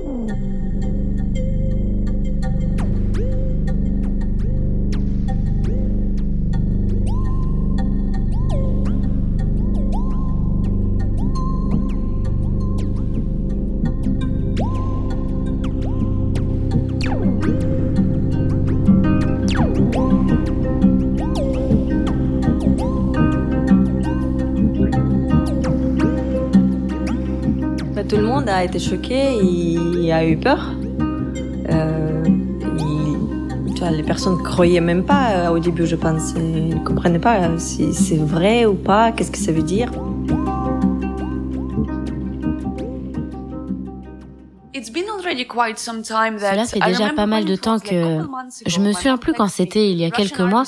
Música tout le monde a été choqué, il a eu peur. Euh, les personnes croyaient même pas euh, au début, je pense. Ils ne comprenaient pas euh, si c'est vrai ou pas, qu'est-ce que ça veut dire. Cela fait déjà pas mal de temps que je me souviens plus quand c'était il y a quelques mois.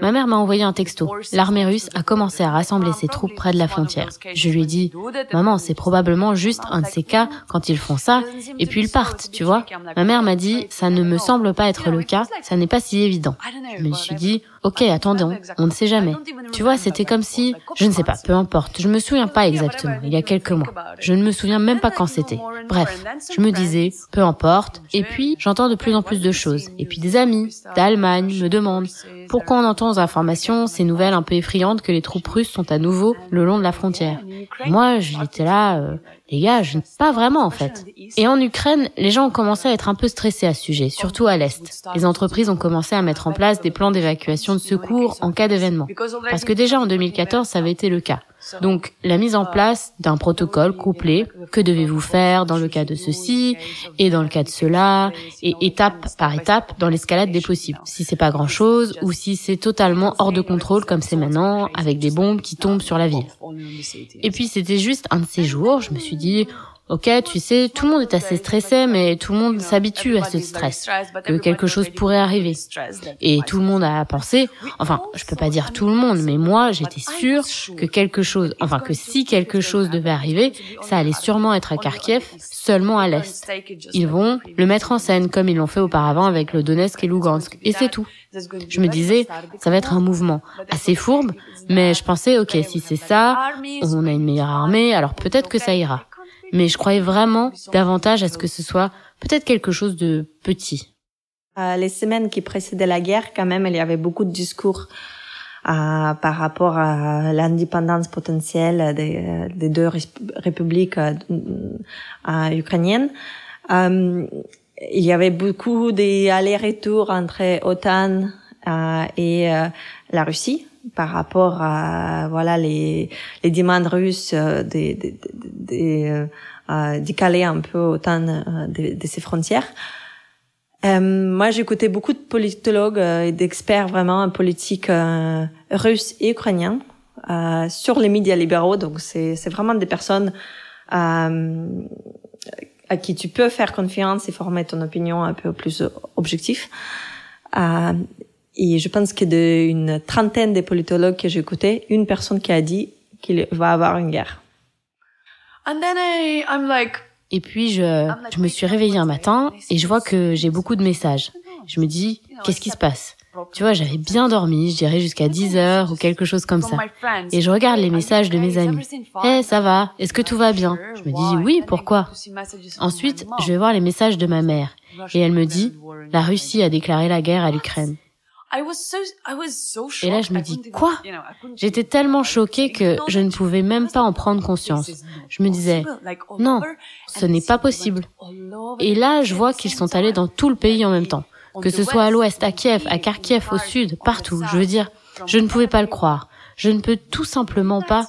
Ma mère m'a envoyé un texto. L'armée russe a commencé à rassembler ses troupes près de la frontière. Je lui ai dit, maman, c'est probablement juste un de ces cas quand ils font ça et puis ils partent, tu vois. Ma mère m'a dit, ça ne me semble pas être le cas, ça n'est pas si évident. Je me suis dit, ok, attendons, on ne sait jamais. Tu vois, c'était comme si, je ne sais pas, peu importe, je me souviens pas exactement, il y a quelques mois. Je ne me souviens même pas quand c'était. Bref, je me disais, peu importe. Et puis, j'entends de plus en plus de choses. Et puis des amis d'Allemagne me demandent pourquoi on entend aux informations ces nouvelles un peu effrayantes que les troupes russes sont à nouveau le long de la frontière. Moi, j'étais là, euh, les gars, je ne pas vraiment en fait. Et en Ukraine, les gens ont commencé à être un peu stressés à ce sujet, surtout à l'Est. Les entreprises ont commencé à mettre en place des plans d'évacuation de secours en cas d'événement. Parce que déjà en 2014, ça avait été le cas. Donc, la mise en place d'un protocole couplé, que devez-vous faire dans le cas de ceci, et dans le cas de cela, et étape par étape dans l'escalade des possibles. Si c'est pas grand chose, ou si c'est totalement hors de contrôle comme c'est maintenant, avec des bombes qui tombent sur la ville. Et puis c'était juste un de ces jours, je me suis dit, ok, tu sais, tout le monde est assez stressé, mais tout le monde s'habitue à ce stress, que quelque chose pourrait arriver. Et tout le monde a pensé, enfin, je peux pas dire tout le monde, mais moi, j'étais sûre que quelque chose, enfin, que si quelque chose devait arriver, ça allait sûrement être à Kharkiv, seulement à l'est. Ils vont le mettre en scène comme ils l'ont fait auparavant avec le Donetsk et Lugansk, et c'est tout. Je me disais, ça va être un mouvement assez fourbe, mais je pensais, ok, si c'est ça, on a une meilleure armée, alors peut-être que ça ira. Mais je croyais vraiment davantage à ce que ce soit peut-être quelque chose de petit. Euh, les semaines qui précédaient la guerre, quand même, il y avait beaucoup de discours euh, par rapport à l'indépendance potentielle des, des deux républiques euh, ukrainiennes. Il y avait beaucoup d'allers-retours entre OTAN et la Russie par rapport à voilà les les demandes russes euh, de, de, de, de décaler un peu autant de, de ses frontières. Euh, moi, j'écoutais beaucoup de politologues et d'experts vraiment en politique euh, russes et ukrainiens euh, sur les médias libéraux. Donc, c'est c'est vraiment des personnes à qui tu peux faire confiance et former ton opinion un peu plus objectif. Et je pense que d'une trentaine de politologues que j'ai écoutés, une personne qui a dit qu'il va avoir une guerre. And then I, I'm like, et puis je, je me suis réveillée un matin et je vois que j'ai beaucoup de messages. Je me dis, qu'est-ce qui se passe? Tu vois, j'avais bien dormi, je dirais jusqu'à 10 heures ou quelque chose comme ça. Et je regarde les messages de mes amis. Eh, hey, ça va Est-ce que tout va bien? Je me dis, oui, pourquoi? Ensuite, je vais voir les messages de ma mère. Et elle me dit, la Russie a déclaré la guerre à l'Ukraine. Et là, je me dis, quoi? J'étais tellement choquée que je ne pouvais même pas en prendre conscience. Je me disais, non, ce n'est pas possible. Et là, je vois qu'ils sont allés dans tout le pays en même temps. Que ce soit à l'ouest, à Kiev, à Kharkiv, au sud, partout. Je veux dire, je ne pouvais pas le croire. Je ne peux tout simplement pas,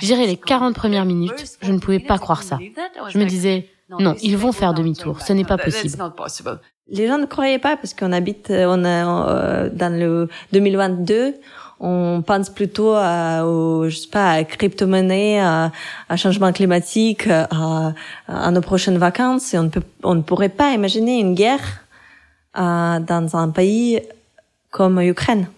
je dirais les 40 premières minutes, je ne pouvais pas croire ça. Je me disais, non, ils vont faire demi-tour, ce n'est pas possible. Les gens ne croyaient pas parce qu'on habite on a, dans le 2022. On pense plutôt à, au, je sais pas, à crypto-monnaie, à, à, changement climatique, à, à, nos prochaines vacances. Et on ne peut, on ne pourrait pas imaginer une guerre euh, dans un pays comme l'Ukraine.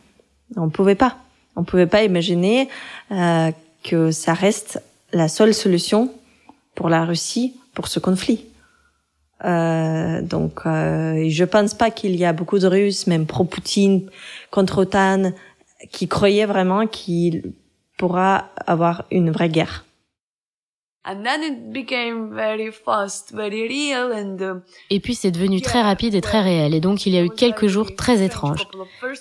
On pouvait pas. On pouvait pas imaginer euh, que ça reste la seule solution pour la Russie pour ce conflit. Euh, donc, euh, je pense pas qu'il y a beaucoup de Russes, même pro-Poutine, contre OTAN, qui croyaient vraiment qu'il pourra avoir une vraie guerre. Et puis c'est devenu très rapide et très réel. Et donc il y a eu quelques jours très étranges.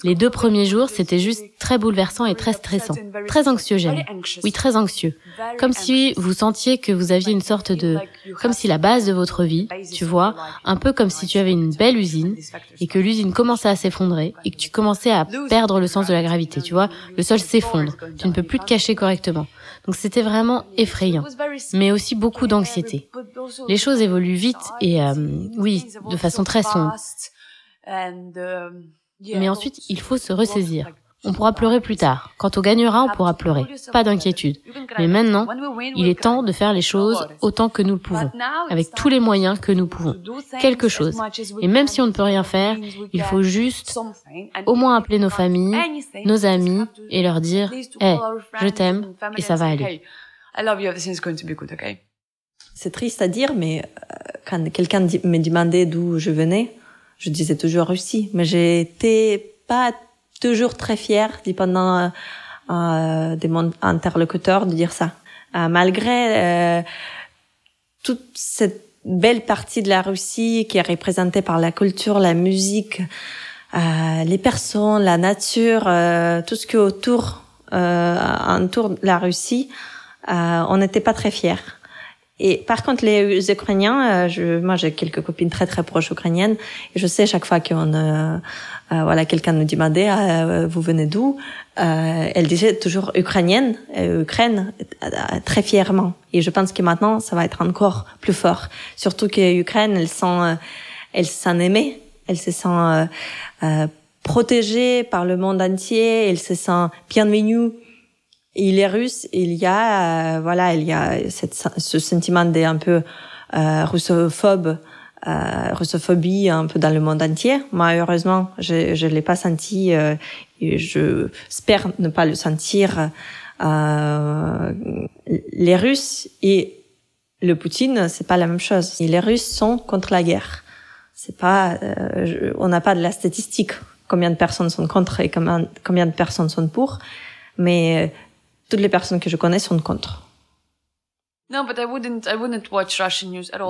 Les deux premiers jours, c'était juste très bouleversant et très stressant. Très anxiogène. Oui, très anxieux. Comme si vous sentiez que vous aviez une sorte de... Comme si la base de votre vie, tu vois, un peu comme si tu avais une belle usine et que l'usine commençait à s'effondrer et que tu commençais à perdre le sens de la gravité, tu vois. Le sol s'effondre. Tu ne peux plus te cacher correctement. Donc c'était vraiment effrayant, mais aussi beaucoup d'anxiété. Les choses évoluent vite et euh, oui, de façon très sombre. Mais ensuite, il faut se ressaisir. On pourra pleurer plus tard. Quand on gagnera, on pourra pleurer. Pas d'inquiétude. Mais maintenant, il est temps de faire les choses autant que nous le pouvons, avec tous les moyens que nous pouvons. Quelque chose. Et même si on ne peut rien faire, il faut juste au moins appeler nos familles, nos amis et leur dire "Eh, je t'aime et ça va aller." C'est triste à dire, mais euh, quand quelqu'un me demandait d'où je venais, je disais toujours Russie. Mais j'étais pas toujours très fière, dépendant euh, euh, de mon interlocuteur, de dire ça. Euh, malgré euh, toute cette belle partie de la Russie qui est représentée par la culture, la musique, euh, les personnes, la nature, euh, tout ce qui est autour, de la Russie, on n'était pas très fiers. Et par contre, les Ukrainiens, je, moi j'ai quelques copines très très proches ukrainiennes, et je sais chaque fois qu'on euh, euh, voilà, quelqu'un nous demandait, ah, euh, vous venez d'où? Euh, Elle disait toujours ukrainienne, Ukraine, très fièrement. Et je pense que maintenant, ça va être encore plus fort. Surtout que Ukraine, elle sent, elle se sent aimée, elle se sent protégée par le monde entier, elle se sent bienvenue. Et les Russes, il y a, voilà, il y a ce sentiment d'un peu russophobe euh, russophobie un peu dans le monde entier. Moi, heureusement, je je l'ai pas senti euh, et je espère ne pas le sentir. Euh, les Russes et le Poutine, c'est pas la même chose. Les Russes sont contre la guerre. C'est pas, euh, on n'a pas de la statistique combien de personnes sont contre et combien, combien de personnes sont pour, mais euh, toutes les personnes que je connais sont contre.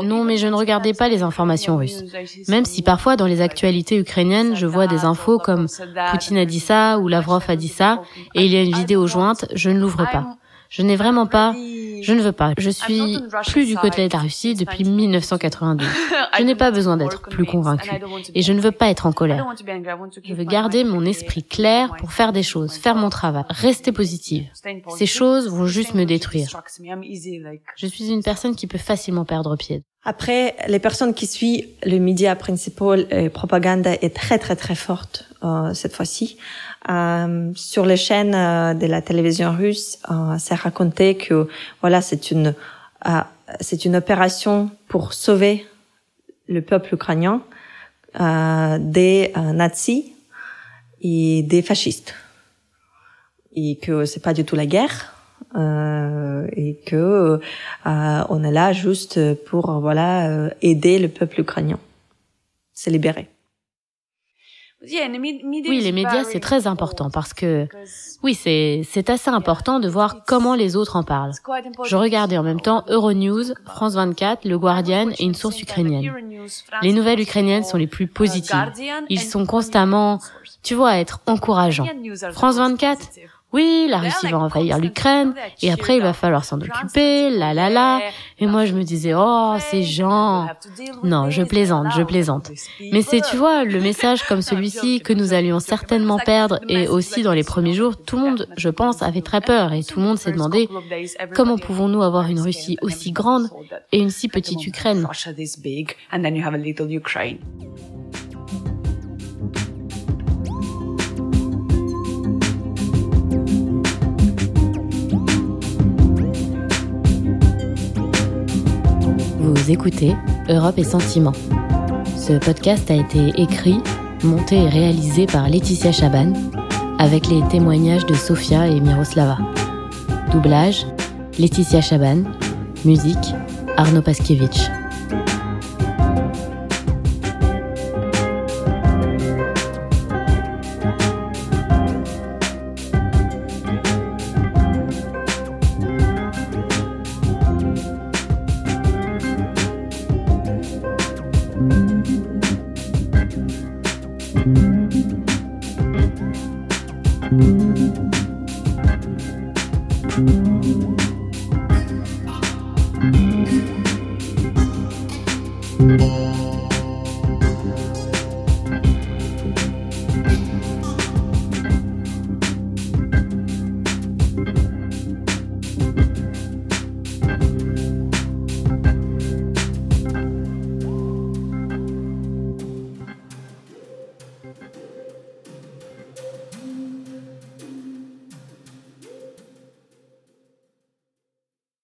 Non, mais je ne regardais pas les informations russes. Même si parfois dans les actualités ukrainiennes, je vois des infos comme Poutine a dit ça ou Lavrov a dit ça et il y a une vidéo jointe, je ne l'ouvre pas. Je n'ai vraiment pas je ne veux pas. Je suis plus du côté de la Russie depuis 1992. Je n'ai pas besoin d'être plus convaincu. Et je ne veux pas être en colère. Je veux garder mon esprit clair pour faire des choses, faire mon travail, rester positive. Ces choses vont juste me détruire. Je suis une personne qui peut facilement perdre pied. Après, les personnes qui suivent le média principal, et propagande est très très très forte euh, cette fois-ci. Euh, sur les chaînes euh, de la télévision russe, euh, c'est raconté que voilà, c'est une euh, c'est une opération pour sauver le peuple ukrainien des nazis et des fascistes, et que c'est pas du tout la guerre. et que on est là juste pour voilà aider le peuple ukrainien, se libérer. Oui, les médias, c'est très important parce que, oui, c'est, c'est assez important de voir comment les autres en parlent. Je regardais en même temps Euronews, France 24, Le Guardian et une source ukrainienne. Les nouvelles ukrainiennes sont les plus positives. Ils sont constamment, tu vois, être encourageants. France 24, oui, la Russie va envahir l'Ukraine et après il va falloir s'en occuper, la la la. Et moi je me disais, oh, ces gens. Non, je plaisante, je plaisante. Mais c'est, tu vois, le message comme celui-ci que nous allions certainement perdre et aussi dans les premiers jours, tout le monde, je pense, avait très peur et tout le monde s'est demandé comment pouvons-nous avoir une Russie aussi grande et une si petite Ukraine. Écoutez Europe et Sentiments. Ce podcast a été écrit, monté et réalisé par Laetitia Chaban, avec les témoignages de Sofia et Miroslava. Doublage, Laetitia Chaban. Musique, Arnaud Paskiewicz.